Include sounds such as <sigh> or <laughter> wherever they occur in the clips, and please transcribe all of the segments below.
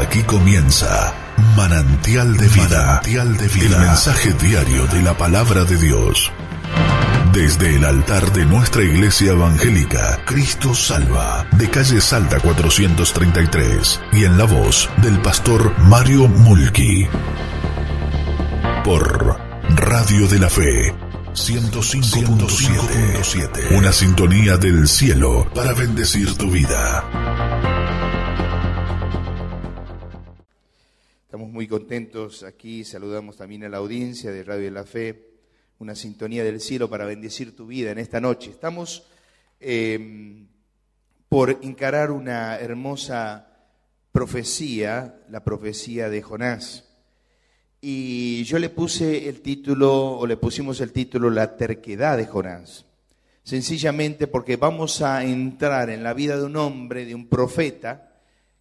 Aquí comienza Manantial de Vida. Manantial de Vida. El mensaje diario de la palabra de Dios. Desde el altar de nuestra iglesia evangélica, Cristo Salva, de calle Salta 433, y en la voz del pastor Mario Mulki. Por Radio de la Fe 105.7. Una sintonía del cielo para bendecir tu vida. Muy contentos aquí, saludamos también a la audiencia de Radio de la Fe, una sintonía del cielo para bendecir tu vida en esta noche. Estamos em, por encarar una hermosa profecía, la profecía de Jonás. Y yo le puse el título, o le pusimos el título, La terquedad de Jonás. Sencillamente porque vamos a entrar en la vida de un hombre, de un profeta,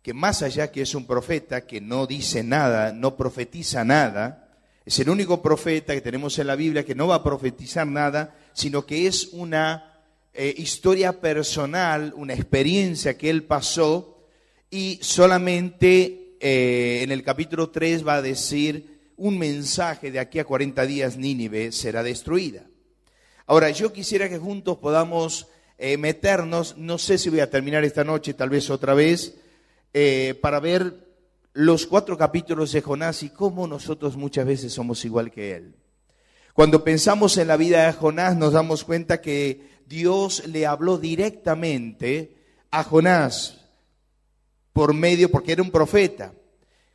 que más allá que es un profeta, que no dice nada, no profetiza nada, es el único profeta que tenemos en la Biblia que no va a profetizar nada, sino que es una eh, historia personal, una experiencia que él pasó y solamente eh, en el capítulo 3 va a decir un mensaje de aquí a 40 días Nínive será destruida. Ahora, yo quisiera que juntos podamos eh, meternos, no sé si voy a terminar esta noche, tal vez otra vez, eh, para ver los cuatro capítulos de Jonás y cómo nosotros muchas veces somos igual que él. Cuando pensamos en la vida de Jonás nos damos cuenta que Dios le habló directamente a Jonás por medio, porque era un profeta.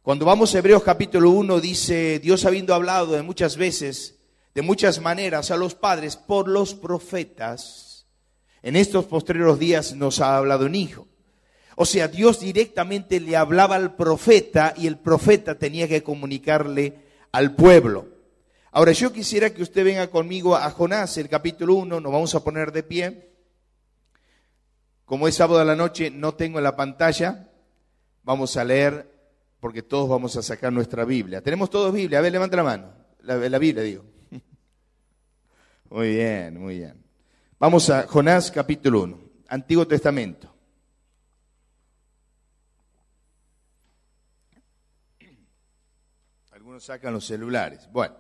Cuando vamos a Hebreos capítulo 1 dice, Dios habiendo hablado de muchas veces, de muchas maneras a los padres por los profetas, en estos postreros días nos ha hablado un hijo. O sea, Dios directamente le hablaba al profeta y el profeta tenía que comunicarle al pueblo. Ahora yo quisiera que usted venga conmigo a Jonás, el capítulo 1, nos vamos a poner de pie. Como es sábado de la noche, no tengo en la pantalla. Vamos a leer porque todos vamos a sacar nuestra Biblia. ¿Tenemos todos Biblia? A ver, levanta la mano. La, la Biblia, digo. <laughs> Muy bien, muy bien. Vamos a Jonás capítulo 1, Antiguo Testamento. Sacan los celulares. Bueno,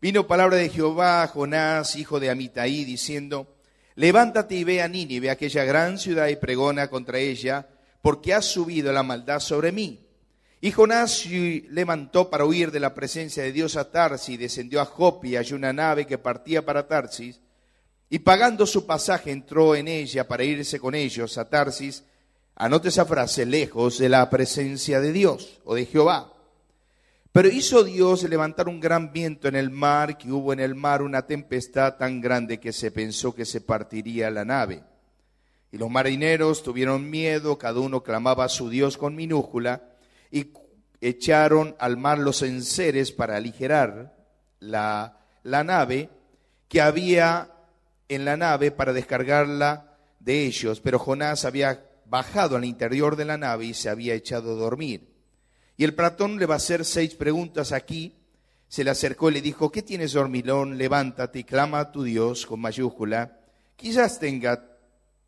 vino palabra de Jehová a Jonás, hijo de Amitaí, diciendo, levántate y ve a Nínive, aquella gran ciudad, y pregona contra ella, porque ha subido la maldad sobre mí. Y Jonás levantó para huir de la presencia de Dios a Tarsis, descendió a Jopi, y una nave que partía para Tarsis, y pagando su pasaje entró en ella para irse con ellos a Tarsis. Anote esa frase, lejos de la presencia de Dios o de Jehová. Pero hizo Dios levantar un gran viento en el mar, que hubo en el mar una tempestad tan grande que se pensó que se partiría la nave. Y los marineros tuvieron miedo, cada uno clamaba a su Dios con minúscula, y echaron al mar los enseres para aligerar la, la nave que había en la nave para descargarla de ellos, pero Jonás había bajado al interior de la nave y se había echado a dormir. Y el platón le va a hacer seis preguntas aquí. Se le acercó y le dijo, ¿qué tienes, dormilón? Levántate y clama a tu Dios con mayúscula. Quizás tenga,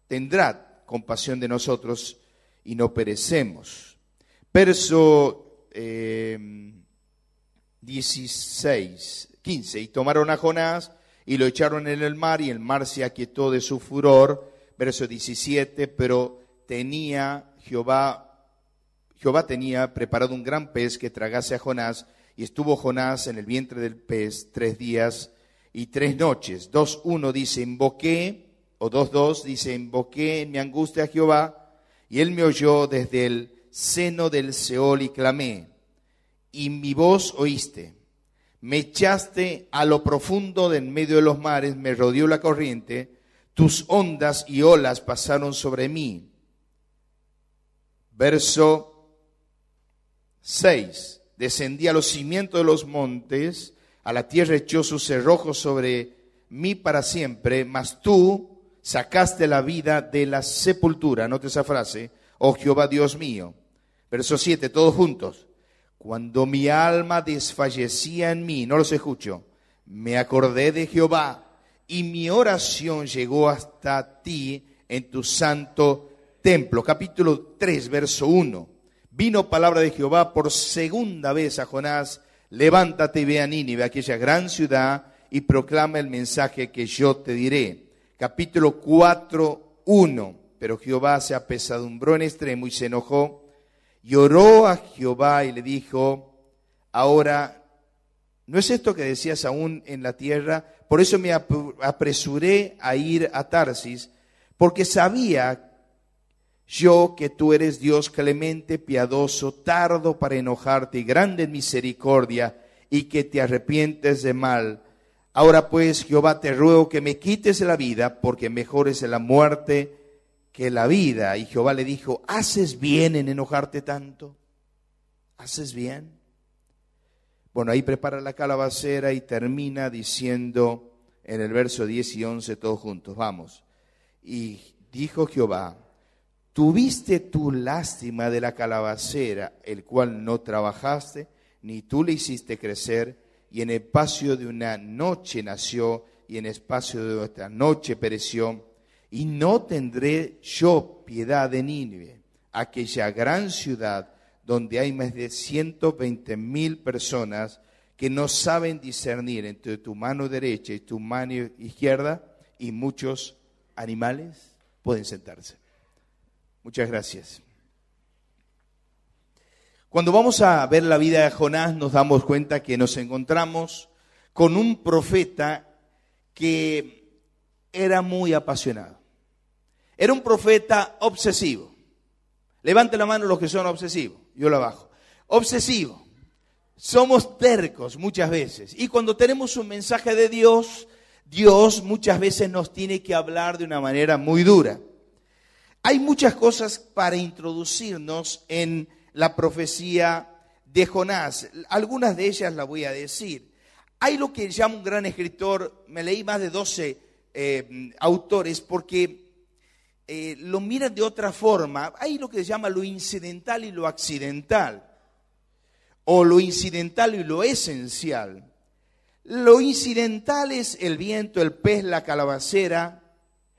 tendrá compasión de nosotros y no perecemos. Verso 16, eh, 15. Y tomaron a Jonás y lo echaron en el mar y el mar se aquietó de su furor. Verso 17. Pero tenía Jehová, Jehová tenía preparado un gran pez que tragase a Jonás y estuvo Jonás en el vientre del pez tres días y tres noches. 2.1 dice, invoqué, o 2.2 dice, invoqué en mi angustia a Jehová y él me oyó desde el seno del Seol y clamé, y mi voz oíste. Me echaste a lo profundo de en medio de los mares, me rodeó la corriente, tus ondas y olas pasaron sobre mí. Verso 6. Descendí a los cimientos de los montes, a la tierra echó sus cerrojos sobre mí para siempre, mas tú sacaste la vida de la sepultura. Note esa frase, oh Jehová Dios mío Verso 7, todos juntos. Cuando mi alma desfallecía en mí, no los escucho, me acordé de Jehová y mi oración llegó hasta ti en tu santo templo. Capítulo 3, verso 1. Vino palabra de Jehová por segunda vez a Jonás, levántate y ve a Nínive, aquella gran ciudad, y proclama el mensaje que yo te diré. Capítulo 4, 1. Pero Jehová se apesadumbró en extremo y se enojó, y oró a Jehová y le dijo, ahora, ¿no es esto que decías aún en la tierra? Por eso me apresuré a ir a Tarsis, porque sabía yo que tú eres Dios clemente, piadoso, tardo para enojarte y grande en misericordia, y que te arrepientes de mal. Ahora pues, Jehová, te ruego que me quites la vida, porque mejor es la muerte que la vida. Y Jehová le dijo, ¿haces bien en enojarte tanto? ¿Haces bien? Bueno, ahí prepara la calabacera y termina diciendo en el verso 10 y 11 todos juntos, vamos. Y dijo Jehová, tuviste tu lástima de la calabacera, el cual no trabajaste, ni tú le hiciste crecer, y en espacio de una noche nació, y en espacio de otra noche pereció, y no tendré yo piedad de Nínive, aquella gran ciudad donde hay más de 120 mil personas que no saben discernir entre tu mano derecha y tu mano izquierda, y muchos animales pueden sentarse. Muchas gracias. Cuando vamos a ver la vida de Jonás nos damos cuenta que nos encontramos con un profeta que era muy apasionado. Era un profeta obsesivo. Levante la mano los que son obsesivos. Yo la bajo. Obsesivo. Somos tercos muchas veces. Y cuando tenemos un mensaje de Dios, Dios muchas veces nos tiene que hablar de una manera muy dura. Hay muchas cosas para introducirnos en la profecía de Jonás. Algunas de ellas las voy a decir. Hay lo que llama un gran escritor, me leí más de 12 eh, autores, porque eh, lo miran de otra forma. Hay lo que se llama lo incidental y lo accidental, o lo incidental y lo esencial. Lo incidental es el viento, el pez, la calabacera,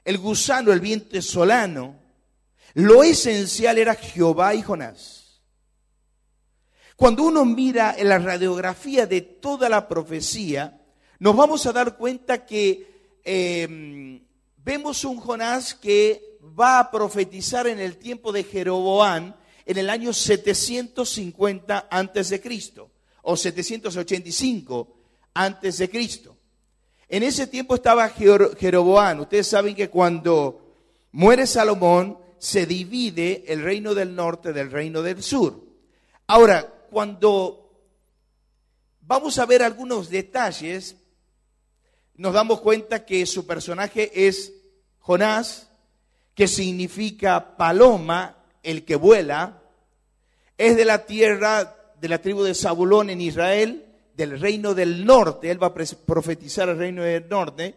el gusano, el viento solano. Lo esencial era Jehová y Jonás. Cuando uno mira en la radiografía de toda la profecía, nos vamos a dar cuenta que em, vemos un Jonás que va a profetizar en el tiempo de Jeroboán en el año 750 antes de Cristo o 785 antes de Cristo. En ese tiempo estaba Jeroboán. Ustedes saben que cuando muere Salomón, se divide el reino del norte del reino del sur. Ahora, cuando vamos a ver algunos detalles, nos damos cuenta que su personaje es Jonás, que significa paloma, el que vuela, es de la tierra de la tribu de Zabulón en Israel, del reino del norte, él va a profetizar el reino del norte,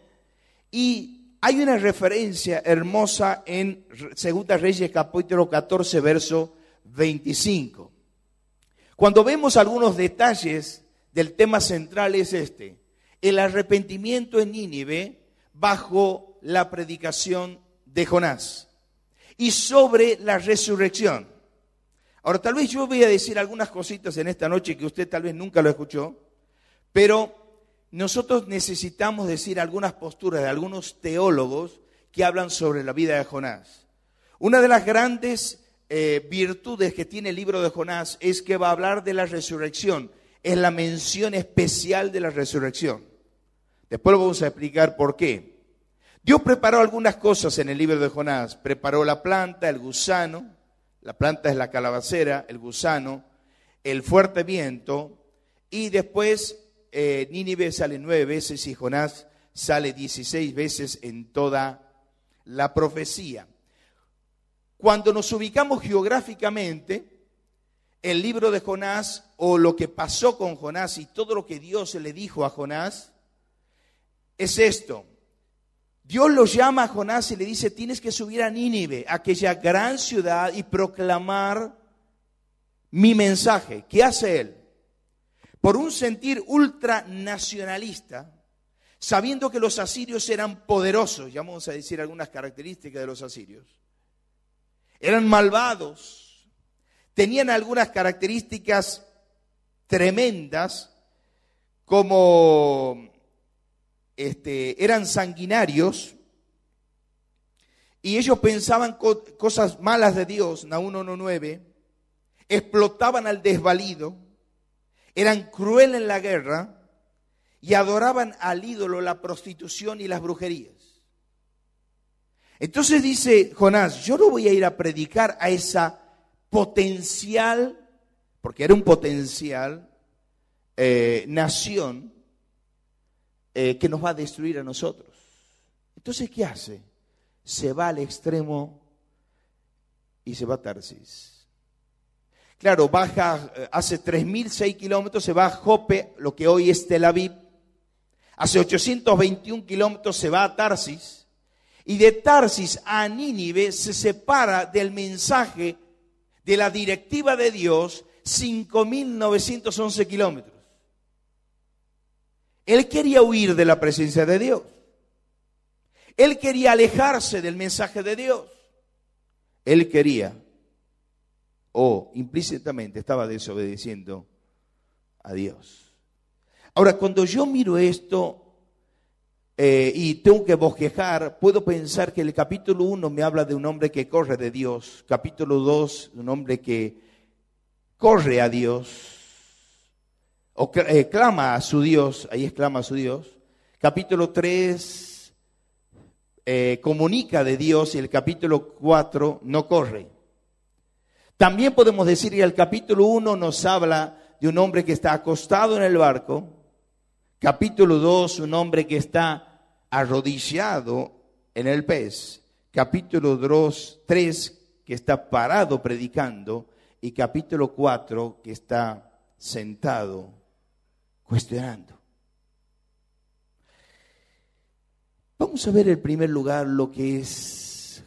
y hay una referencia hermosa en Segunda Reyes capítulo 14, verso 25. Cuando vemos algunos detalles del tema central es este, el arrepentimiento en Nínive bajo la predicación de Jonás y sobre la resurrección. Ahora, tal vez yo voy a decir algunas cositas en esta noche que usted tal vez nunca lo escuchó, pero nosotros necesitamos decir algunas posturas de algunos teólogos que hablan sobre la vida de Jonás. Una de las grandes eh, virtudes que tiene el libro de Jonás es que va a hablar de la resurrección. Es la mención especial de la resurrección. Después lo vamos a explicar por qué. Dios preparó algunas cosas en el libro de Jonás. Preparó la planta, el gusano. La planta es la calabacera, el gusano, el fuerte viento. Y después eh, Nínive sale nueve veces y Jonás sale dieciséis veces en toda la profecía. Cuando nos ubicamos geográficamente, el libro de Jonás o lo que pasó con Jonás y todo lo que Dios le dijo a Jonás es esto. Dios lo llama a Jonás y le dice, tienes que subir a Nínive, aquella gran ciudad, y proclamar mi mensaje. ¿Qué hace él? Por un sentir ultranacionalista, sabiendo que los asirios eran poderosos, ya vamos a decir algunas características de los asirios, eran malvados, tenían algunas características tremendas, como este, eran sanguinarios, y ellos pensaban cosas malas de Dios, Naúm 1.9, explotaban al desvalido, eran crueles en la guerra y adoraban al ídolo la prostitución y las brujerías. Entonces dice Jonás, yo no voy a ir a predicar a esa potencial, porque era un potencial, eh, nación eh, que nos va a destruir a nosotros. Entonces, ¿qué hace? Se va al extremo y se va a Tarsis. Claro, baja, eh, hace 3.006 kilómetros, se va a Jope, lo que hoy es Tel Aviv. Hace 821 kilómetros se va a Tarsis y de Tarsis a Nínive se separa del mensaje de la directiva de Dios 5.911 kilómetros. Él quería huir de la presencia de Dios. Él quería alejarse del mensaje de Dios. Él quería, o implícitamente estaba desobedeciendo a Dios. Ahora, cuando yo miro esto, eh, y tengo que bosquejar, puedo pensar que el capítulo 1 me habla de un hombre que corre de Dios, capítulo 2, un hombre que corre a Dios, o eh, clama a su Dios, ahí exclama a su Dios, capítulo 3 eh, comunica de Dios y el capítulo 4 no corre. También podemos decir que el capítulo 1 nos habla de un hombre que está acostado en el barco, Capítulo 2, un hombre que está arrodillado en el pez. Capítulo 2, 3, que está parado predicando. Y capítulo 4, que está sentado cuestionando. Vamos a ver en primer lugar lo que es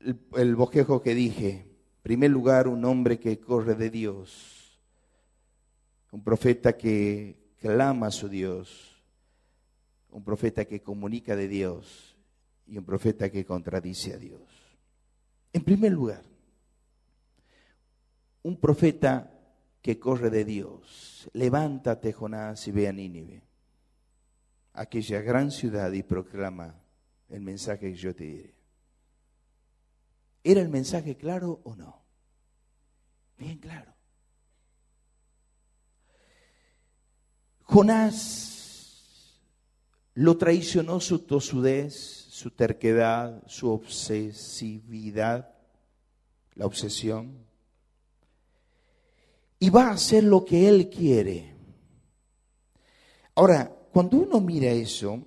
el, el que dije. Primer lugar, un hombre que corre de Dios. Un profeta que clama a su Dios, un profeta que comunica de Dios y un profeta que contradice a Dios. En primer lugar, un profeta que corre de Dios. Levántate, Jonás, y ve a Nínive, aquella gran ciudad, y proclama el mensaje que yo te diré. ¿Era el mensaje claro o no? Bien claro. Jonás lo traicionó su tosudez, su terquedad, su obsesividad, la obsesión, y va a hacer lo que él quiere. Ahora, cuando uno mira eso,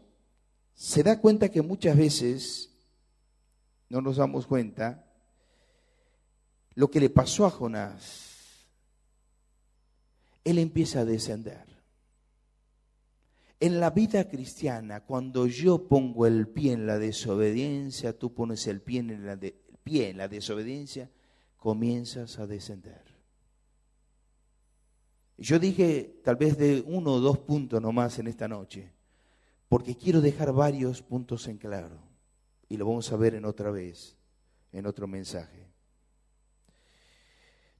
se da cuenta que muchas veces no nos damos cuenta lo que le pasó a Jonás. Él empieza a descender. En la vida cristiana, cuando yo pongo el pie en la desobediencia, tú pones el pie en la, pie en la desobediencia, comienzas a descender. Yo dije tal vez de uno o dos puntos nomás en esta noche, porque quiero dejar varios puntos en claro. Y lo vamos a ver en otra vez, en otro mensaje.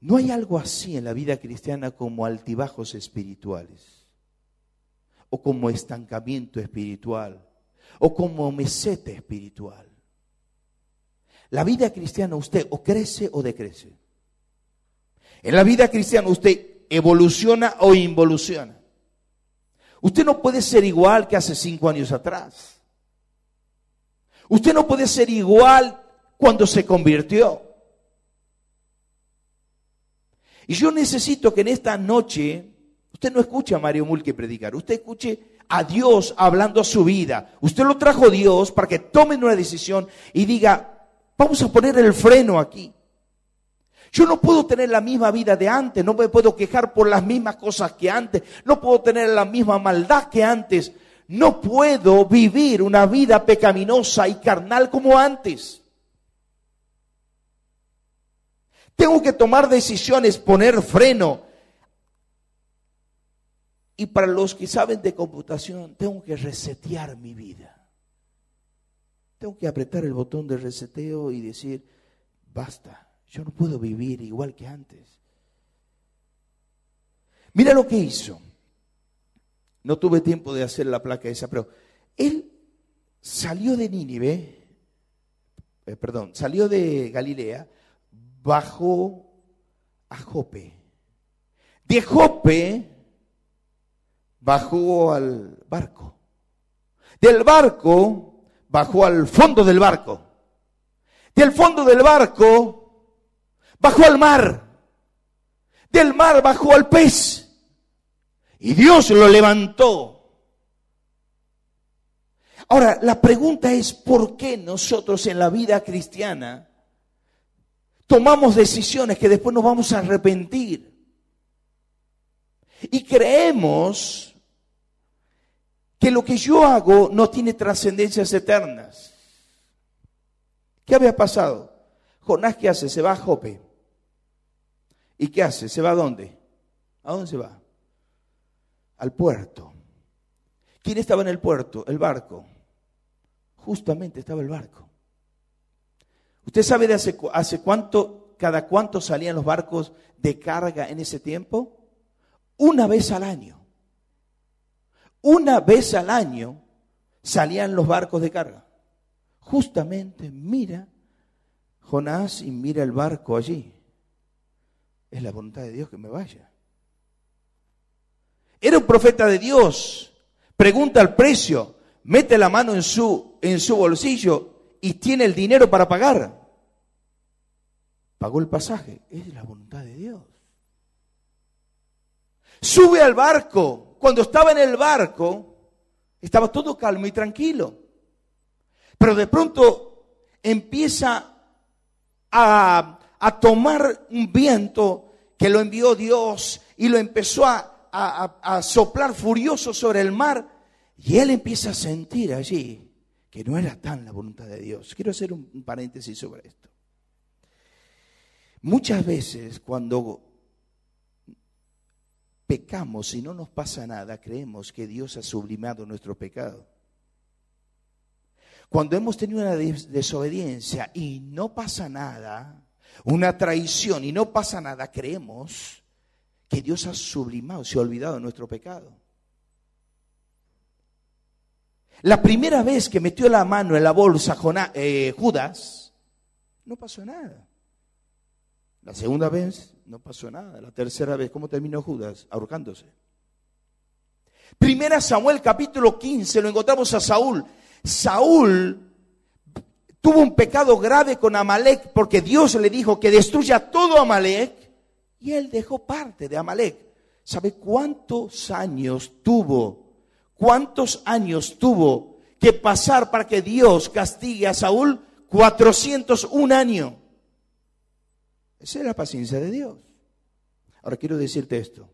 No hay algo así en la vida cristiana como altibajos espirituales o como estancamiento espiritual, o como meseta espiritual. La vida cristiana usted o crece o decrece. En la vida cristiana usted evoluciona o involuciona. Usted no puede ser igual que hace cinco años atrás. Usted no puede ser igual cuando se convirtió. Y yo necesito que en esta noche Usted no escucha a Mario Mulke predicar, usted escuche a Dios hablando a su vida. Usted lo trajo Dios para que tomen una decisión y diga, vamos a poner el freno aquí. Yo no puedo tener la misma vida de antes, no me puedo quejar por las mismas cosas que antes, no puedo tener la misma maldad que antes, no puedo vivir una vida pecaminosa y carnal como antes. Tengo que tomar decisiones, poner freno, y para los que saben de computación, tengo que resetear mi vida. Tengo que apretar el botón de reseteo y decir, basta, Yo no puedo vivir igual que antes. Mira lo que hizo. No tuve tiempo de hacer la placa esa, pero él salió de Nínive, eh, perdón, salió de Galilea, bajó a Jope. De Jope bajó al barco. Del barco bajó al fondo del barco. Del fondo del barco bajó al mar. Del mar bajó al pez. Y Dios lo levantó. Ahora, la pregunta es, ¿por qué nosotros en la vida cristiana tomamos decisiones que después nos vamos a arrepentir? Y creemos que lo que yo hago no tiene trascendencias eternas. ¿Qué había pasado? Jonás, ¿qué hace? Se va a Jope. ¿Y qué hace? ¿Se va a dónde? ¿A dónde se va? Al puerto. ¿Quién estaba en el puerto? El barco. Justamente estaba el barco. ¿Usted sabe de hace, hace cuánto, cada cuánto salían los barcos de carga en ese tiempo? Una vez al año. Una vez al año salían los barcos de carga. Justamente mira Jonás y mira el barco allí. Es la voluntad de Dios que me vaya. Era un profeta de Dios. Pregunta el precio, mete la mano en su, en su bolsillo y tiene el dinero para pagar. Pagó el pasaje. Es la voluntad de Dios. Sube al barco. Cuando estaba en el barco, estaba todo calmo y tranquilo. Pero de pronto empieza a, tomar un viento que lo envió Dios y lo empezó a, a, soplar furioso sobre el mar. Y él empieza a sentir allí que no era tan la voluntad de Dios. Quiero hacer un paréntesis sobre esto. Muchas veces cuando pecamos y no nos pasa nada, creemos que Dios ha sublimado nuestro pecado. Cuando hemos tenido una desobediencia y no pasa nada, una traición y no pasa nada, creemos que Dios ha sublimado, se ha olvidado de nuestro pecado. La primera vez que metió la mano en la bolsa eh, Judas, no pasó nada. La segunda vez no pasó nada. La tercera vez, ¿cómo terminó Judas? Ahorcándose. Primera Samuel capítulo 15, lo encontramos a Saúl. Saúl tuvo un pecado grave con Amalek porque Dios le dijo que destruya todo Amalek y él dejó parte de Amalek. ¿Sabe cuántos años tuvo? ¿Cuántos años tuvo que pasar para que Dios castigue a Saúl? 401 años. Esa es la paciencia de Dios. Ahora quiero decirte esto.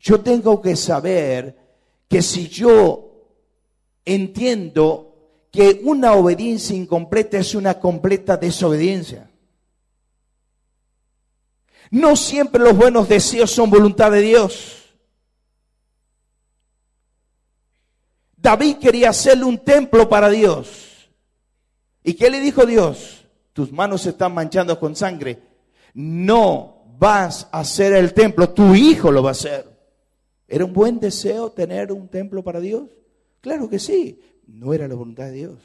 Yo tengo que saber que si yo entiendo que una obediencia incompleta es una completa desobediencia. No siempre los buenos deseos son voluntad de Dios. David quería hacerle un templo para Dios. ¿Y qué le dijo Dios? tus manos se están manchando con sangre. No vas a hacer el templo, tu hijo lo va a hacer. ¿Era un buen deseo tener un templo para Dios? Claro que sí, no era la voluntad de Dios.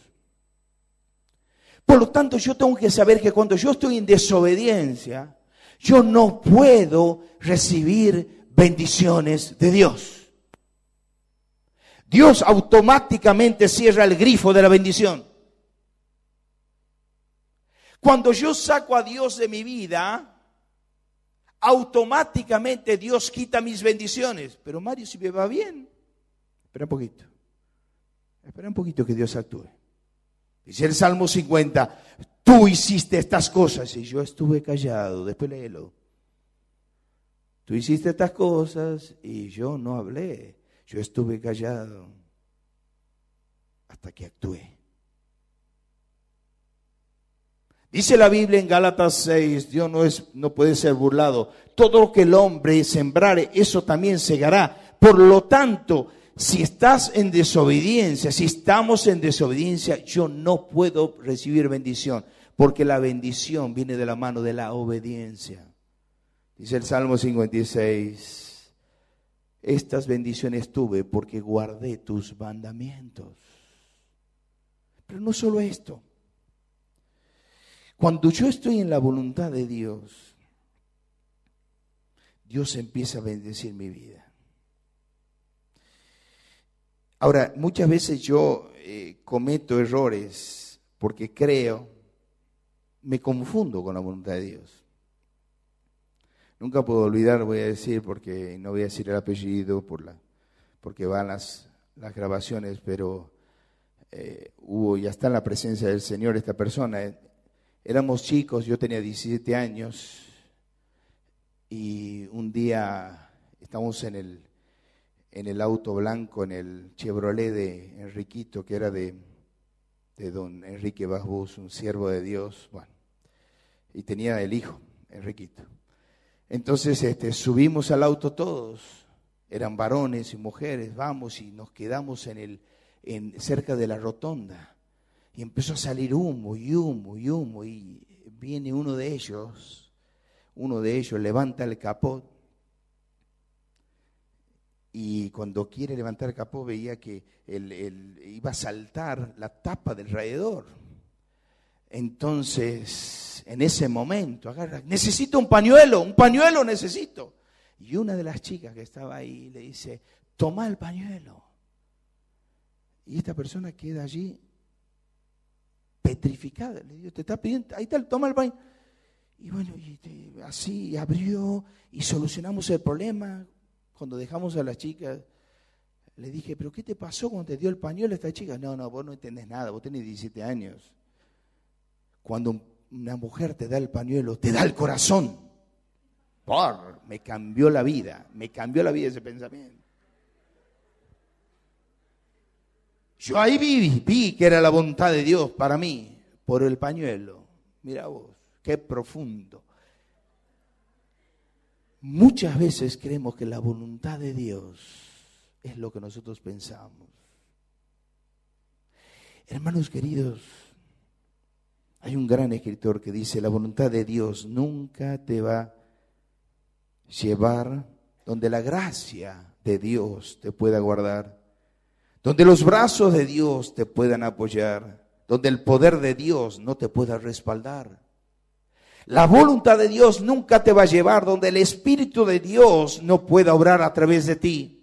Por lo tanto, yo tengo que saber que cuando yo estoy en desobediencia, yo no puedo recibir bendiciones de Dios. Dios automáticamente cierra el grifo de la bendición. Cuando yo saco a Dios de mi vida, automáticamente Dios quita mis bendiciones. Pero Mario, si me va bien, espera un poquito. Espera un poquito que Dios actúe. Dice el Salmo 50, tú hiciste estas cosas y yo estuve callado. Después léelo. Tú hiciste estas cosas y yo no hablé. Yo estuve callado hasta que actué. Dice la Biblia en Gálatas 6, Dios no, es, no puede ser burlado. Todo lo que el hombre sembrare, eso también segará. Por lo tanto, si estás en desobediencia, si estamos en desobediencia, yo no puedo recibir bendición. porque la bendición viene de la mano de la obediencia. Dice el Salmo 56, estas bendiciones tuve porque guardé tus mandamientos. Pero no solo esto. Cuando yo estoy en la voluntad de Dios, Dios empieza a bendecir mi vida. Ahora, muchas veces yo eh, cometo errores porque creo, me confundo con la voluntad de Dios. Nunca puedo olvidar, voy a decir, porque no voy a decir el apellido por la, porque van las, las grabaciones, pero eh, hubo, ya está en la presencia del Señor esta persona. Éramos chicos, yo tenía 17 años y un día estamos en el, en el auto blanco, en el Chevrolet de Enriquito, que era de, de don Enrique Basbus, un siervo de Dios, bueno, y tenía el hijo, Enriquito. Entonces este, subimos al auto todos, eran varones y mujeres, vamos y nos quedamos en el, en, cerca de la rotonda. Y empezó a salir humo y humo y humo. Y viene uno de ellos, uno de ellos levanta el capó. Y cuando quiere levantar el capó veía que el, iba a saltar la tapa del radiador. Entonces, en ese momento, agarra, necesito un pañuelo, un pañuelo necesito. Y una de las chicas que estaba ahí le dice, toma el pañuelo. Y esta persona queda allí petrificada. Le digo, te está pidiendo, ahí está, toma el pañuelo. Y bueno, así abrió y solucionamos el problema. Cuando dejamos a la chica, le dije, pero ¿qué te pasó cuando te dio el pañuelo esta chica? No, no, vos no entendés nada, vos tenés 17 años. Cuando una mujer te da el pañuelo, te da el corazón. Por, me cambió la vida, me cambió la vida ese pensamiento. Yo ahí vi, vi que era la voluntad de Dios para mí, por el pañuelo. Mira vos, qué profundo. Muchas veces creemos que la voluntad de Dios es lo que nosotros pensamos. Hermanos queridos, hay un gran escritor que dice, la voluntad de Dios nunca te va a llevar donde la gracia de Dios te pueda guardar, donde los brazos de Dios te puedan apoyar, donde el poder de Dios no te pueda respaldar. La voluntad de Dios nunca te va a llevar donde el Espíritu de Dios no pueda obrar a través de ti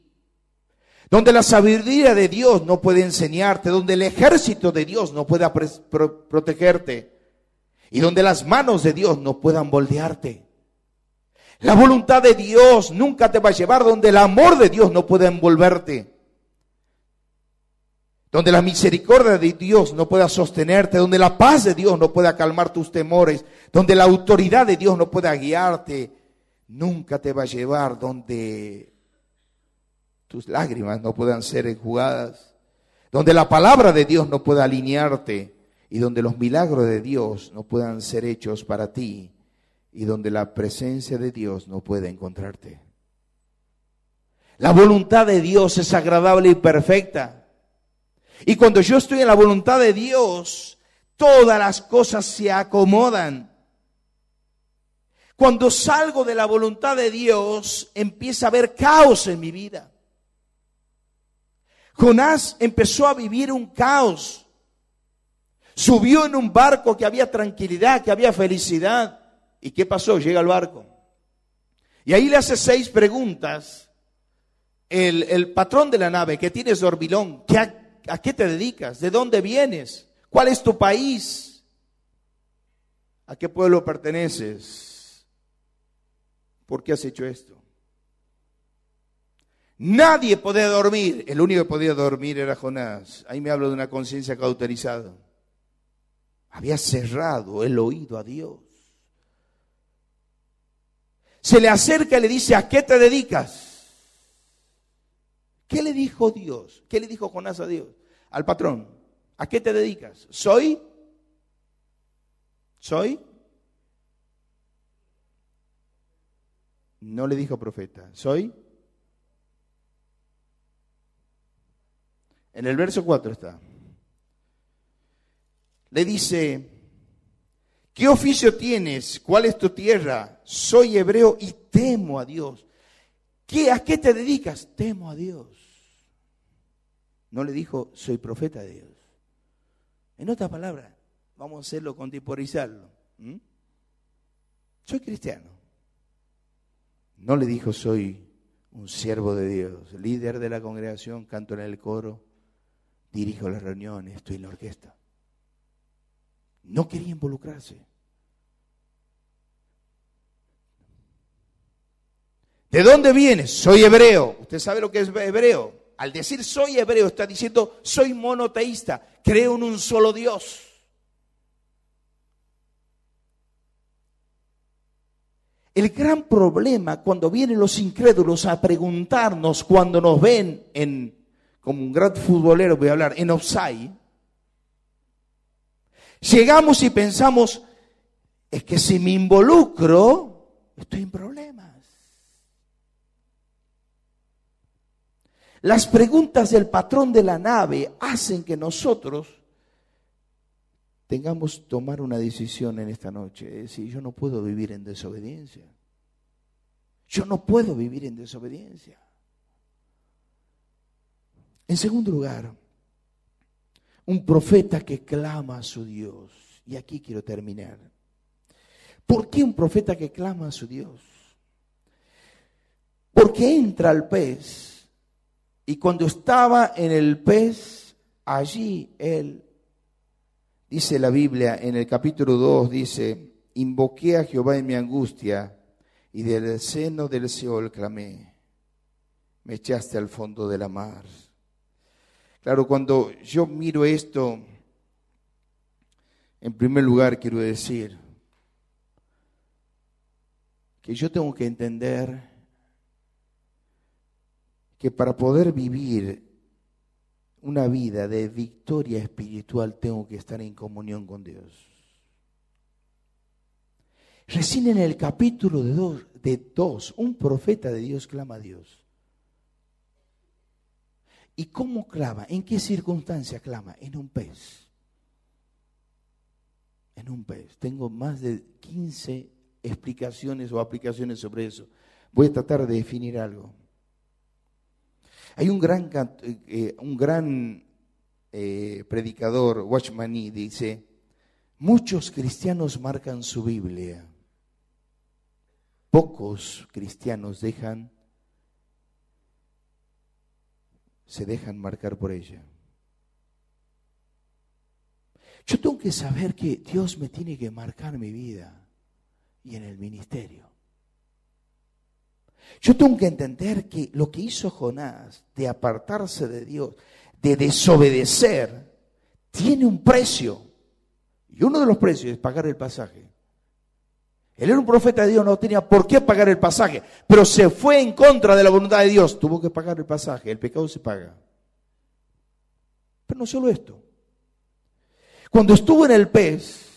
donde la sabiduría de Dios no puede enseñarte, donde el ejército de Dios no pueda protegerte y donde las manos de Dios no puedan moldearte. La voluntad de Dios nunca te va a llevar donde el amor de Dios no pueda envolverte. Donde la misericordia de Dios no pueda sostenerte, donde la paz de Dios no pueda calmar tus temores, donde la autoridad de Dios no pueda guiarte, nunca te va a llevar donde tus lágrimas no puedan ser enjugadas, donde la palabra de Dios no pueda alinearte y donde los milagros de Dios no puedan ser hechos para ti y donde la presencia de Dios no pueda encontrarte. La voluntad de Dios es agradable y perfecta. Y cuando yo estoy en la voluntad de Dios, todas las cosas se acomodan. Cuando salgo de la voluntad de Dios, empieza a haber caos en mi vida. Jonás empezó a vivir un caos. Subió en un barco que había tranquilidad, que había felicidad. ¿Y qué pasó? Llega al barco. Y ahí le hace seis preguntas. El, patrón de la nave, que tienes dormilón, a, qué te dedicas? ¿De dónde vienes? ¿Cuál es tu país? ¿A qué pueblo perteneces? ¿Por qué has hecho esto? Nadie podía dormir. El único que podía dormir era Jonás. Ahí me hablo de una conciencia cauterizada. Había cerrado el oído a Dios. Se le acerca y le dice, ¿a qué te dedicas? ¿Qué le dijo Dios? ¿Qué le dijo Jonás a Dios? Al patrón, ¿a qué te dedicas? ¿Soy? ¿Soy? No le dijo profeta, ¿soy? En el verso 4 está. Le dice, ¿Qué oficio tienes? ¿Cuál es tu tierra? Soy hebreo y temo a Dios. ¿Qué, ¿A qué te dedicas? Temo a Dios. No le dijo, soy profeta de Dios. En otras palabras, vamos a hacerlo, contemporizarlo. Soy cristiano. No le dijo, soy un siervo de Dios, líder de la congregación, canto en el coro, dirijo las reuniones, estoy en la orquesta. No quería involucrarse. ¿De dónde vienes? Soy hebreo. ¿Usted sabe lo que es hebreo? Al decir soy hebreo está diciendo soy monoteísta, creo en un solo Dios. El gran problema cuando vienen los incrédulos a preguntarnos cuando nos ven en, como un gran futbolero voy a hablar, en offside, llegamos y pensamos, es que si me involucro, estoy en problemas. Las preguntas del patrón de la nave hacen que nosotros tengamos que tomar una decisión en esta noche. Es decir, yo no puedo vivir en desobediencia. Yo no puedo vivir en desobediencia. En segundo lugar, un profeta que clama a su Dios. Y aquí quiero terminar. ¿Por qué un profeta que clama a su Dios? Porque entra al pez y cuando estaba en el pez, allí él Dice la Biblia en el capítulo 2, dice, invoqué a Jehová en mi angustia y del seno del Seol clamé, me echaste al fondo de la mar. Claro, cuando yo miro esto, en primer lugar quiero decir que yo tengo que entender que para poder vivir una vida de victoria espiritual, tengo que estar en comunión con Dios. Recién en el capítulo de dos, un profeta de Dios clama a Dios. ¿Y cómo clama? ¿En qué circunstancia clama? En un pez. En un pez. Tengo más de 15 explicaciones o aplicaciones sobre eso. Voy a tratar de definir algo. Hay un gran, eh, un gran eh, predicador, Watchmani, dice, muchos cristianos marcan su Biblia, pocos cristianos dejan, se dejan marcar por ella. Yo tengo que saber que Dios me tiene que marcar mi vida y en el ministerio. Yo tengo que entender que lo que hizo Jonás de apartarse de Dios, de desobedecer, tiene un precio. Y uno de los precios es pagar el pasaje. Él era un profeta de Dios, no tenía por qué pagar el pasaje, pero se fue en contra de la voluntad de Dios, tuvo que pagar el pasaje, el pecado se paga. Pero no solo esto. Cuando estuvo en el pez,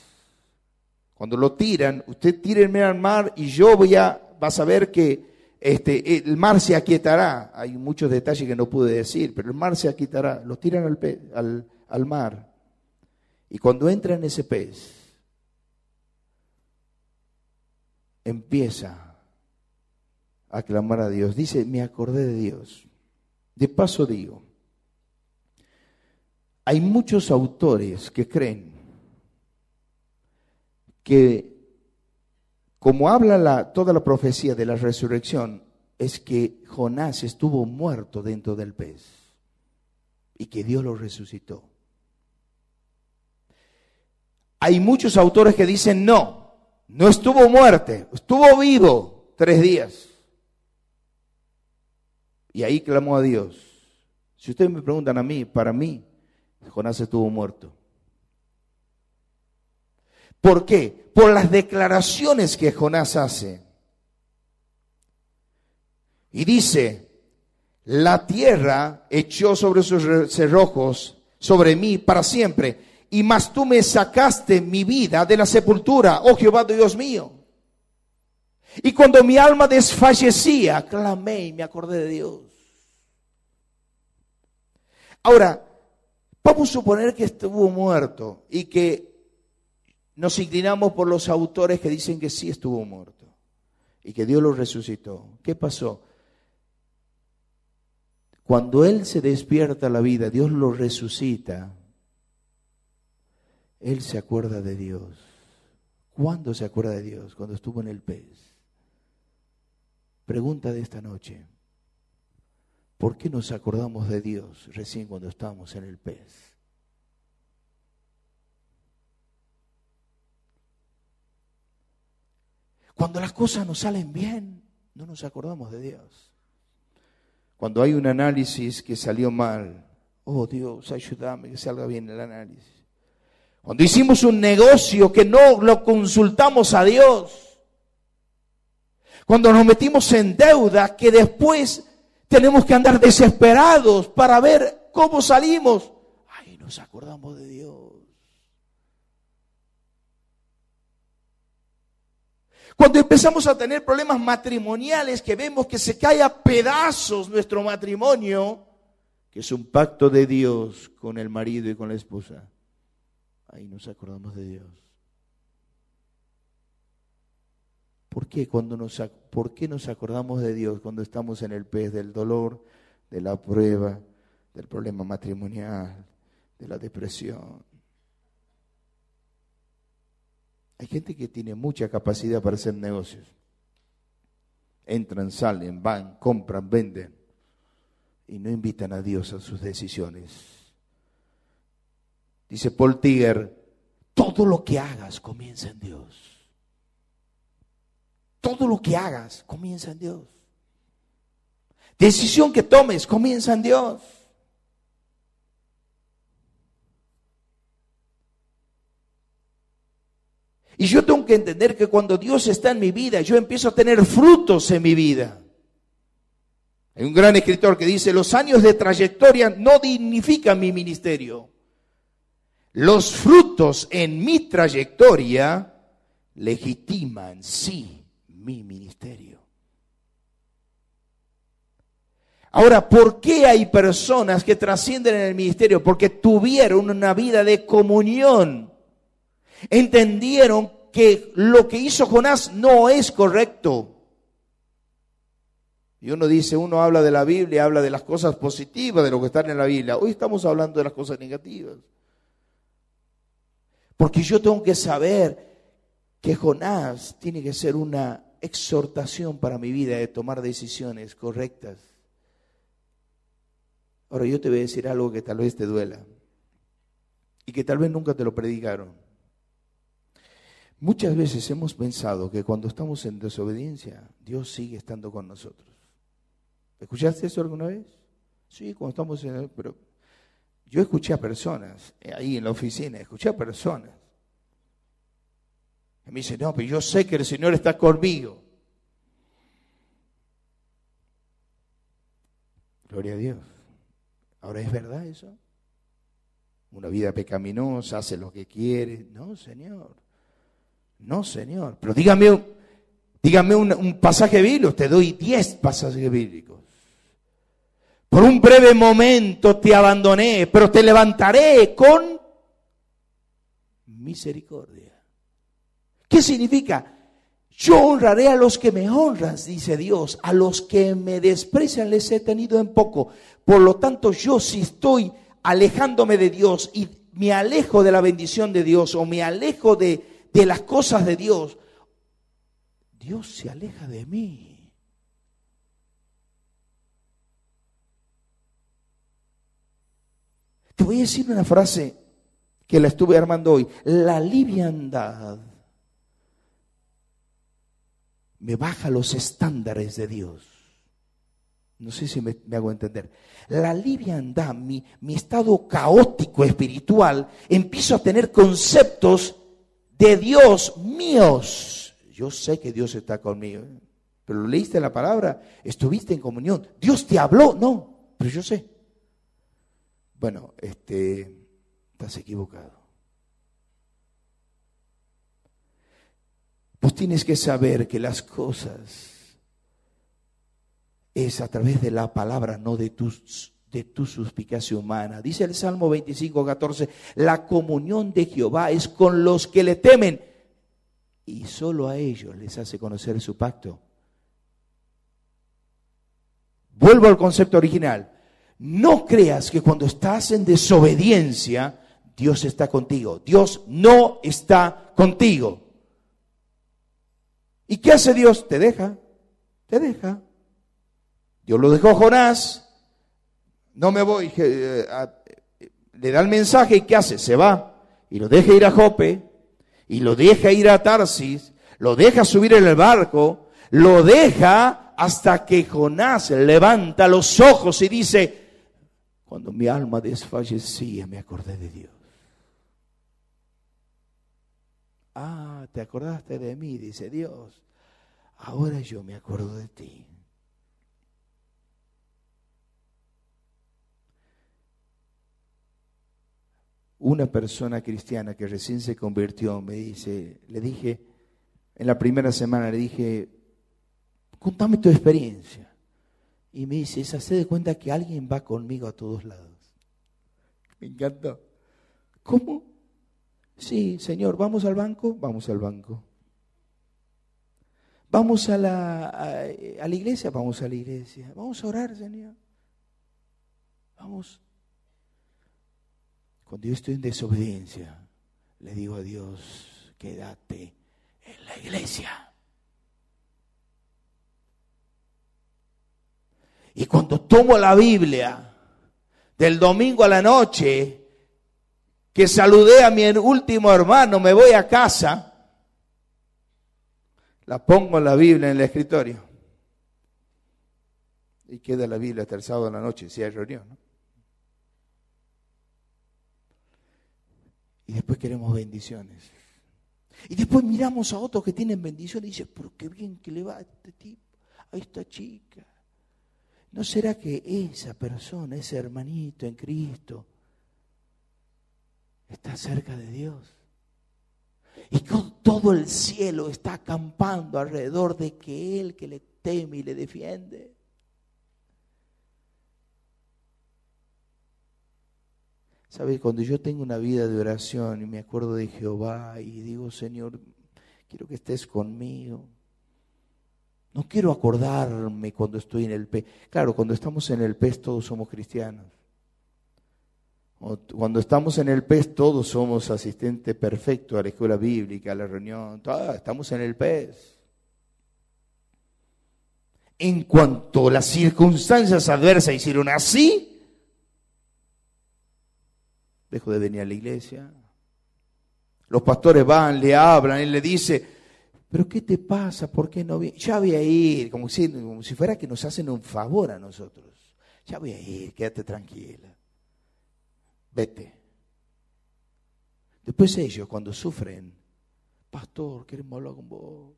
cuando lo tiran, usted tírenme al mar y yo voy a, vas a ver que este, el mar se aquietará. Hay muchos detalles que no pude decir, pero el mar se aquietará. Los tiran al, al mar. Y cuando entra en ese pez, empieza a clamar a Dios. Dice, me acordé de Dios. De paso digo, hay muchos autores que creen que como habla la, toda la profecía de la resurrección, es que Jonás estuvo muerto dentro del pez y que Dios lo resucitó. Hay muchos autores que dicen no, no estuvo muerte, estuvo vivo tres días. Y ahí clamó a Dios. Si ustedes me preguntan a mí, para mí, Jonás estuvo muerto. ¿Por qué? Por las declaraciones que Jonás hace. Y dice, la tierra echó sobre sus cerrojos, sobre mí para siempre, y más tú me sacaste mi vida de la sepultura, oh Jehová Dios mío. Y cuando mi alma desfallecía, clamé y me acordé de Dios. Ahora, vamos a suponer que estuvo muerto y que nos inclinamos por los autores que dicen que sí estuvo muerto y que Dios lo resucitó. ¿Qué pasó? Cuando Él se despierta la vida, Dios lo resucita, Él se acuerda de Dios. ¿Cuándo se acuerda de Dios? Cuando estuvo en el pez. Pregunta de esta noche. ¿Por qué nos acordamos de Dios recién cuando estábamos en el pez? Cuando las cosas nos salen bien, no nos acordamos de Dios. Cuando hay un análisis que salió mal, oh Dios, ayúdame que salga bien el análisis. Cuando hicimos un negocio que no lo consultamos a Dios. Cuando nos metimos en deuda que después tenemos que andar desesperados para ver cómo salimos. Ay, nos acordamos de Dios. Cuando empezamos a tener problemas matrimoniales, que vemos que se cae a pedazos nuestro matrimonio, que es un pacto de Dios con el marido y con la esposa, ahí nos acordamos de Dios. ¿Por qué, cuando nos, ¿Por qué nos acordamos de Dios cuando estamos en el pez del dolor, de la prueba, del problema matrimonial, de la depresión? Hay gente que tiene mucha capacidad para hacer negocios. Entran, salen, van, compran, venden y no invitan a Dios a sus decisiones. Dice Paul Tiger, todo lo que hagas comienza en Dios. Todo lo que hagas comienza en Dios. Decisión que tomes comienza en Dios. Y yo tengo que entender que cuando Dios está en mi vida, yo empiezo a tener frutos en mi vida. Hay un gran escritor que dice, los años de trayectoria no dignifican mi ministerio. Los frutos en mi trayectoria legitiman, sí, mi ministerio. Ahora, ¿por qué hay personas que trascienden en el ministerio? Porque tuvieron una vida de comunión entendieron que lo que hizo Jonás no es correcto. Y uno dice, uno habla de la Biblia, habla de las cosas positivas, de lo que están en la Biblia. Hoy estamos hablando de las cosas negativas. Porque yo tengo que saber que Jonás tiene que ser una exhortación para mi vida de tomar decisiones correctas. Ahora yo te voy a decir algo que tal vez te duela y que tal vez nunca te lo predicaron. Muchas veces hemos pensado que cuando estamos en desobediencia, Dios sigue estando con nosotros. ¿Escuchaste eso alguna vez? Sí, cuando estamos en... Pero yo escuché a personas, eh, ahí en la oficina, escuché a personas. Y me dicen, no, pero yo sé que el Señor está conmigo. Gloria a Dios. Ahora, ¿es verdad eso? Una vida pecaminosa, hace lo que quiere. No, Señor. No, Señor. Pero dígame, dígame un, pasaje bíblico. Te doy diez pasajes bíblicos. Por un breve momento te abandoné, pero te levantaré con misericordia. ¿Qué significa? Yo honraré a los que me honran, dice Dios. A los que me desprecian les he tenido en poco. Por lo tanto, yo si estoy alejándome de Dios y me alejo de la bendición de Dios o me alejo de, de las cosas de Dios, Dios se aleja de mí. Te voy a decir una frase que la estuve armando hoy. La liviandad me baja los estándares de Dios. No sé si me, hago entender. La liviandad, mi, mi estado caótico espiritual, empiezo a tener conceptos de Dios míos. Yo sé que Dios está conmigo, ¿eh? pero leíste la palabra, estuviste en comunión. Dios te habló, no, pero yo sé. Bueno, este, estás equivocado. Vos tienes que saber que las cosas es a través de la palabra, no de tus, de tu suspicacia humana. Dice el Salmo 25, 14, la comunión de Jehová es con los que le temen y solo a ellos les hace conocer su pacto. Vuelvo al concepto original. No creas que cuando estás en desobediencia, Dios está contigo. Dios no está contigo. ¿Y qué hace Dios? Te deja, te deja. Dios lo dejó a Jonás, no me voy, eh, le da el mensaje y ¿qué hace? Se va y lo deja ir a Jope y lo deja ir a Tarsis, lo deja subir en el barco, lo deja hasta que Jonás levanta los ojos y dice, cuando mi alma desfallecía me acordé de Dios. Ah, te acordaste de mí, dice Dios. Ahora yo me acuerdo de ti. Una persona cristiana que recién se convirtió me dice, le dije, en la primera semana le dije, contame tu experiencia. Y me dice, hace de cuenta que alguien va conmigo a todos lados. Me encantó. ¿Cómo? Sí, Señor, ¿vamos al banco? Vamos al banco. ¿Vamos a la, a, la iglesia? Vamos a la iglesia. Vamos a orar, Señor. Vamos. Cuando yo estoy en desobediencia, le digo a Dios, quédate en la iglesia. Y cuando tomo la Biblia del domingo a la noche, que saludé a mi último hermano, me voy a casa, la pongo en la Biblia en el escritorio. Y queda la Biblia hasta el sábado de la noche, si hay reunión. Y después queremos bendiciones. Y después miramos a otros que tienen bendiciones y dices, pero qué bien que le va a este tipo, a esta chica. ¿No será que esa persona, ese hermanito en Cristo, está cerca de Dios. Y todo el cielo está acampando alrededor de que Él que le teme y le defiende. ¿Sabes? Cuando yo tengo una vida de oración y me acuerdo de Jehová y digo, Señor, quiero que estés conmigo. No quiero acordarme cuando estoy en el pez. Claro, cuando estamos en el pez todos somos cristianos. Cuando estamos en el pez, todos somos asistentes perfectos a la escuela bíblica, a la reunión, estamos en el pez. En cuanto las circunstancias adversas hicieron así, dejo de venir a la iglesia. Los pastores van, le hablan, él le dice, pero ¿qué te pasa? ¿Por qué no vienes? Ya voy a ir, como si, como si fuera que nos hacen un favor a nosotros. Ya voy a ir, quédate tranquila vete. Después ellos, cuando sufren, pastor, queremos hablar con vos,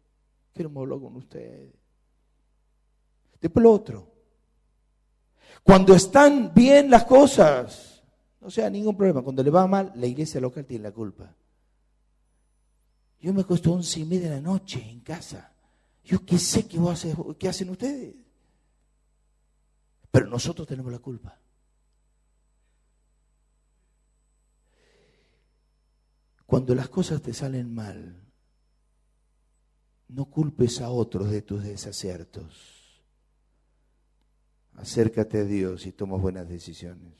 queremos hablar con usted. Después lo otro. Cuando están bien las cosas, no sea ningún problema. Cuando le va mal, la iglesia local tiene la culpa. Yo me acosté once y media de la noche en casa. Yo qué sé qué, qué hacen ustedes. Pero nosotros tenemos la culpa. Cuando las cosas te salen mal, no culpes a otros de tus desaciertos. Acércate a Dios y toma buenas decisiones.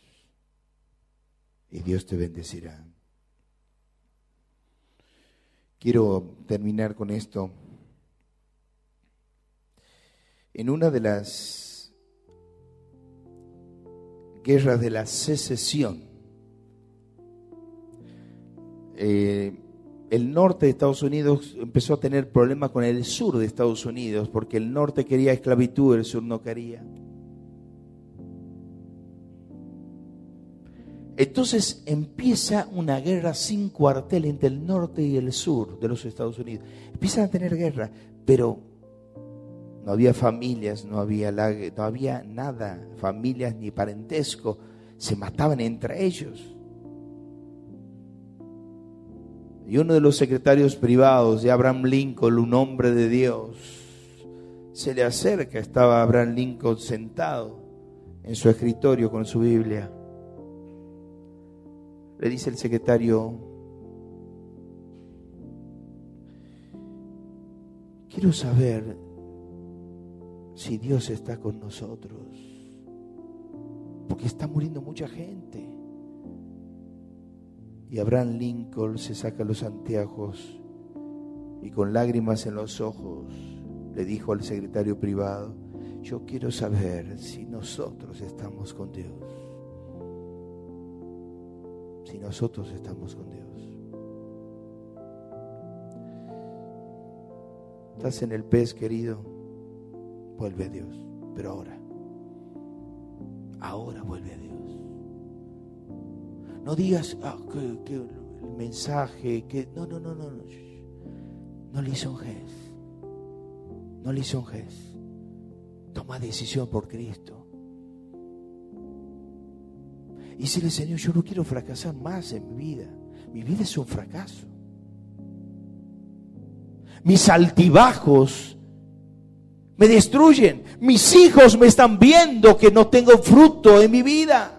Y Dios te bendecirá. Quiero terminar con esto. En una de las guerras de la secesión, eh, el norte de Estados Unidos empezó a tener problemas con el sur de Estados Unidos, porque el norte quería esclavitud, el sur no quería. Entonces empieza una guerra sin cuartel entre el norte y el sur de los Estados Unidos. Empiezan a tener guerra, pero no había familias, no había, no había nada, familias ni parentesco, se mataban entre ellos. Y uno de los secretarios privados de Abraham Lincoln, un hombre de Dios, se le acerca, estaba Abraham Lincoln sentado en su escritorio con su Biblia. Le dice el secretario, quiero saber si Dios está con nosotros, porque está muriendo mucha gente. Y Abraham Lincoln se saca los anteojos y con lágrimas en los ojos le dijo al secretario privado, yo quiero saber si nosotros estamos con Dios. Si nosotros estamos con Dios. Estás en el pez, querido. Vuelve a Dios. Pero ahora. Ahora vuelve a Dios. No digas ah, que, el mensaje, que. No, no, no, no. No, no lisonjes. No lisonjes. Toma decisión por Cristo. Y dile, Señor, yo no quiero fracasar más en mi vida. Mi vida es un fracaso. Mis altibajos me destruyen. Mis hijos me están viendo que no tengo fruto en mi vida.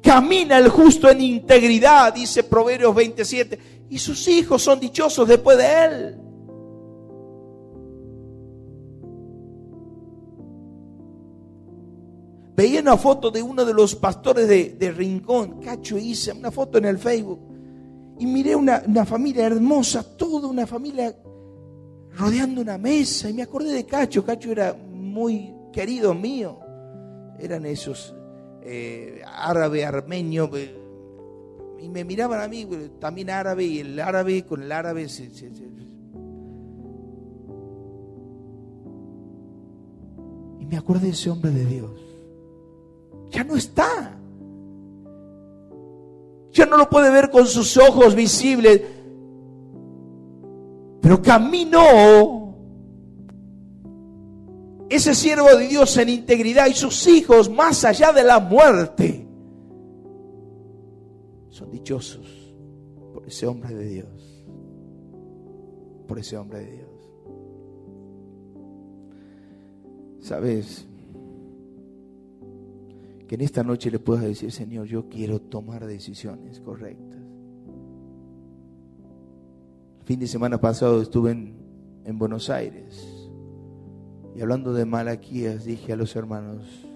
Camina el justo en integridad, dice Proverbios 27, y sus hijos son dichosos después de él. Veía una foto de uno de los pastores de, Rincón, Cacho Isa, una foto en el Facebook. Y miré una, familia hermosa, toda una familia rodeando una mesa. Y me acordé de Cacho. Cacho era muy querido mío. Eran esos eh, árabe, armenio, eh, y me miraban a mí, también árabe, y el árabe con el árabe Y me acuerdo de ese hombre de Dios. Ya no está. Ya no lo puede ver con sus ojos visibles. Pero caminó ese siervo de Dios en integridad y sus hijos más allá de la muerte son dichosos por ese hombre de Dios. Por ese hombre de Dios. Sabes que en esta noche le puedas decir, Señor, yo quiero tomar decisiones correctas. El fin de semana pasado estuve en, en Buenos Aires y hablando de Malaquías, dije a los hermanos,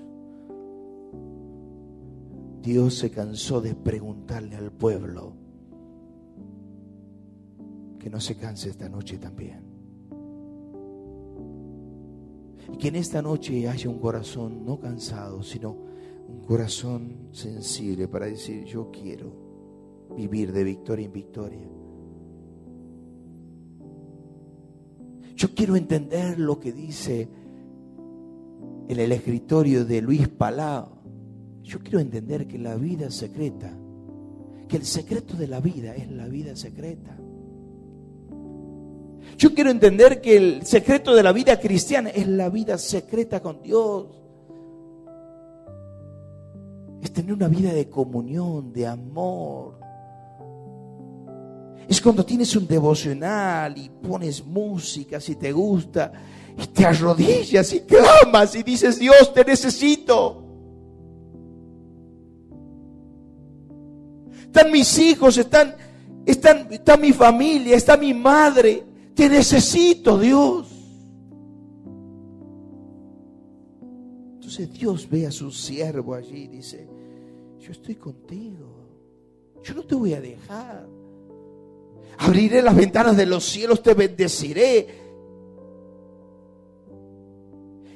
Dios se cansó de preguntarle al pueblo que no se canse esta noche también. Y que en esta noche haya un corazón no cansado, sino corazón sensible para decir, yo quiero vivir de victoria en victoria. Yo quiero entender lo que dice en el escritorio de Luis Palau. Yo quiero entender que la vida secreta, que el secreto de la vida es la vida secreta. Yo quiero entender que el secreto de la vida cristiana es la vida secreta con Dios. Es tener una vida de comunión, de amor, es cuando tienes un devocional y pones música si te gusta y te arrodillas y clamas y dices, Dios, te necesito. Están mis hijos, están, están, está mi familia, está mi madre. Te necesito, Dios. Entonces Dios ve a su siervo allí y dice, yo estoy contigo. Yo no te voy a dejar. Abriré las ventanas de los cielos, te bendeciré.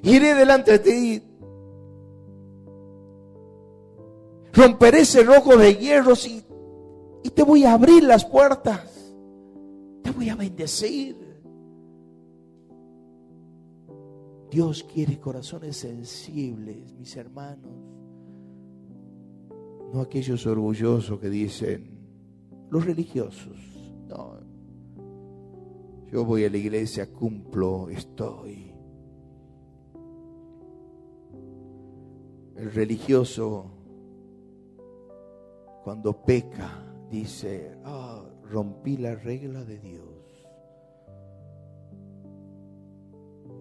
Iré delante de ti. Romperé ese rojo de hierros y, y te voy a abrir las puertas. Te voy a bendecir. Dios quiere corazones sensibles, mis hermanos. No aquellos orgullosos que dicen, los religiosos. No. Yo voy a la iglesia, cumplo, estoy. El religioso, cuando peca, dice, ah, rompí la regla de Dios.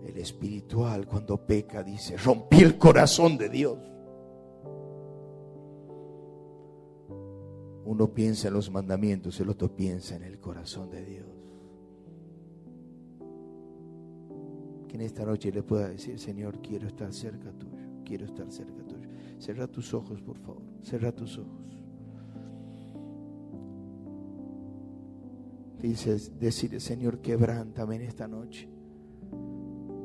El espiritual cuando peca dice, rompí el corazón de Dios. Uno piensa en los mandamientos, el otro piensa en el corazón de Dios. Que en esta noche le pueda decir, Señor, quiero estar cerca tuyo, quiero estar cerca tuyo. Cerra tus ojos, por favor, cerra tus ojos. Dices, decir, Señor, quebrántame en esta noche.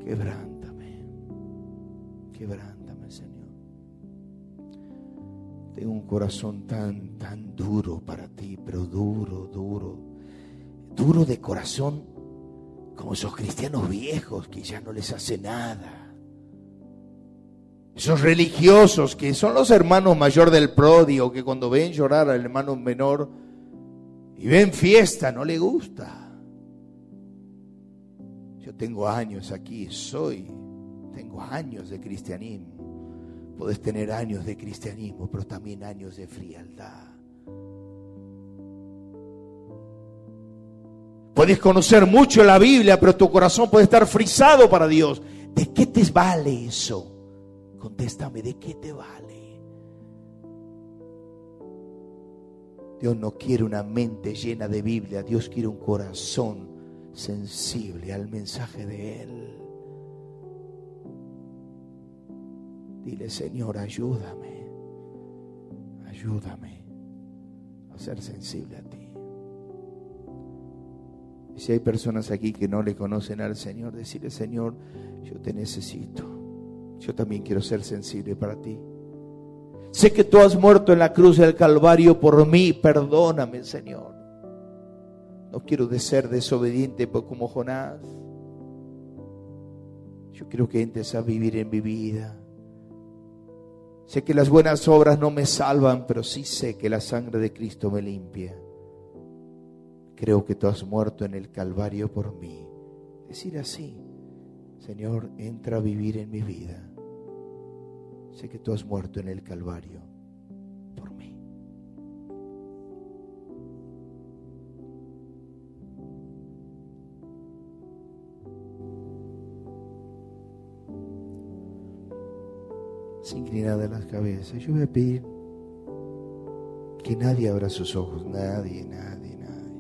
Quebrántame. Quebrántame. Tengo un corazón tan, tan duro para ti, pero duro, duro. Duro de corazón, como esos cristianos viejos que ya no les hace nada. Esos religiosos que son los hermanos mayor del prodio, que cuando ven llorar al hermano menor y ven fiesta, no le gusta. Yo tengo años aquí, soy, tengo años de cristianismo. Puedes tener años de cristianismo, pero también años de frialdad. Puedes conocer mucho la Biblia, pero tu corazón puede estar frisado para Dios. ¿De qué te vale eso? Contéstame, ¿de qué te vale? Dios no quiere una mente llena de Biblia, Dios quiere un corazón sensible al mensaje de Él. Dile, Señor, ayúdame, ayúdame a ser sensible a ti. Y si hay personas aquí que no le conocen al Señor, decirle, Señor, yo te necesito. Yo también quiero ser sensible para ti. Sé que tú has muerto en la cruz del Calvario por mí, perdóname, Señor. No quiero de ser desobediente como Jonás. Yo quiero que entres a vivir en mi vida Sé que las buenas obras no me salvan, pero sí sé que la sangre de Cristo me limpia. Creo que tú has muerto en el Calvario por mí. Decir así, Señor, entra a vivir en mi vida. Sé que tú has muerto en el Calvario inclinada las cabezas. Yo voy a pedir que nadie abra sus ojos, nadie, nadie, nadie.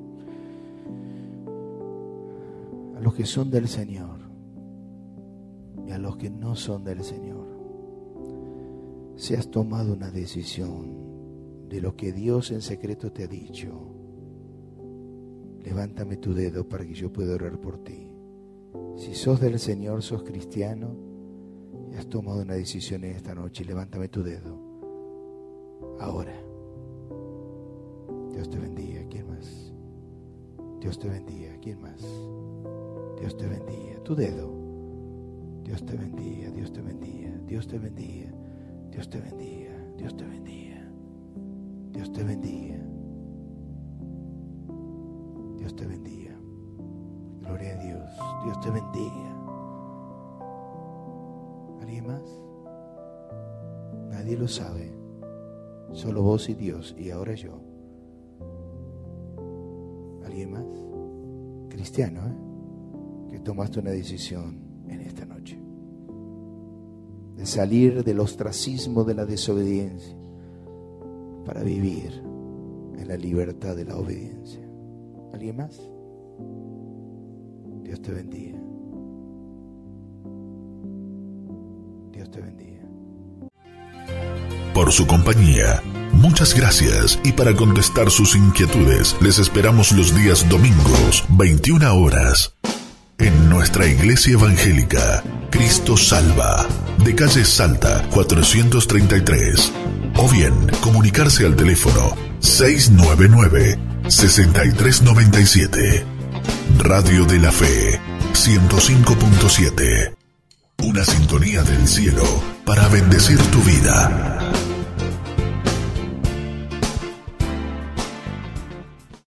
A los que son del Señor y a los que no son del Señor. Si has tomado una decisión de lo que Dios en secreto te ha dicho, levántame tu dedo para que yo pueda orar por ti. Si sos del Señor, sos cristiano, y has tomado una decisión en esta noche, levántame tu dedo. Ahora. Dios te bendiga. ¿Quién más? Dios te bendiga. ¿Quién más? Dios te bendiga. Tu dedo. Dios te bendiga. Dios te bendiga. Dios te bendiga. Dios te bendiga. Dios te bendiga. Dios te bendiga. Dios te bendiga. Gloria a Dios. Dios te bendiga. Nadie lo sabe. Solo vos y Dios y ahora yo. ¿Alguien más? Cristiano, ¿eh? Que tomaste una decisión en esta noche. De salir del ostracismo de la desobediencia para vivir en la libertad de la obediencia. ¿Alguien más? Dios te bendiga. Por su compañía. Muchas gracias y para contestar sus inquietudes les esperamos los días domingos, 21 horas, en nuestra iglesia evangélica, Cristo Salva, de calle Salta 433. O bien comunicarse al teléfono 699-6397. Radio de la Fe 105.7. Una sintonía del cielo para bendecir tu vida.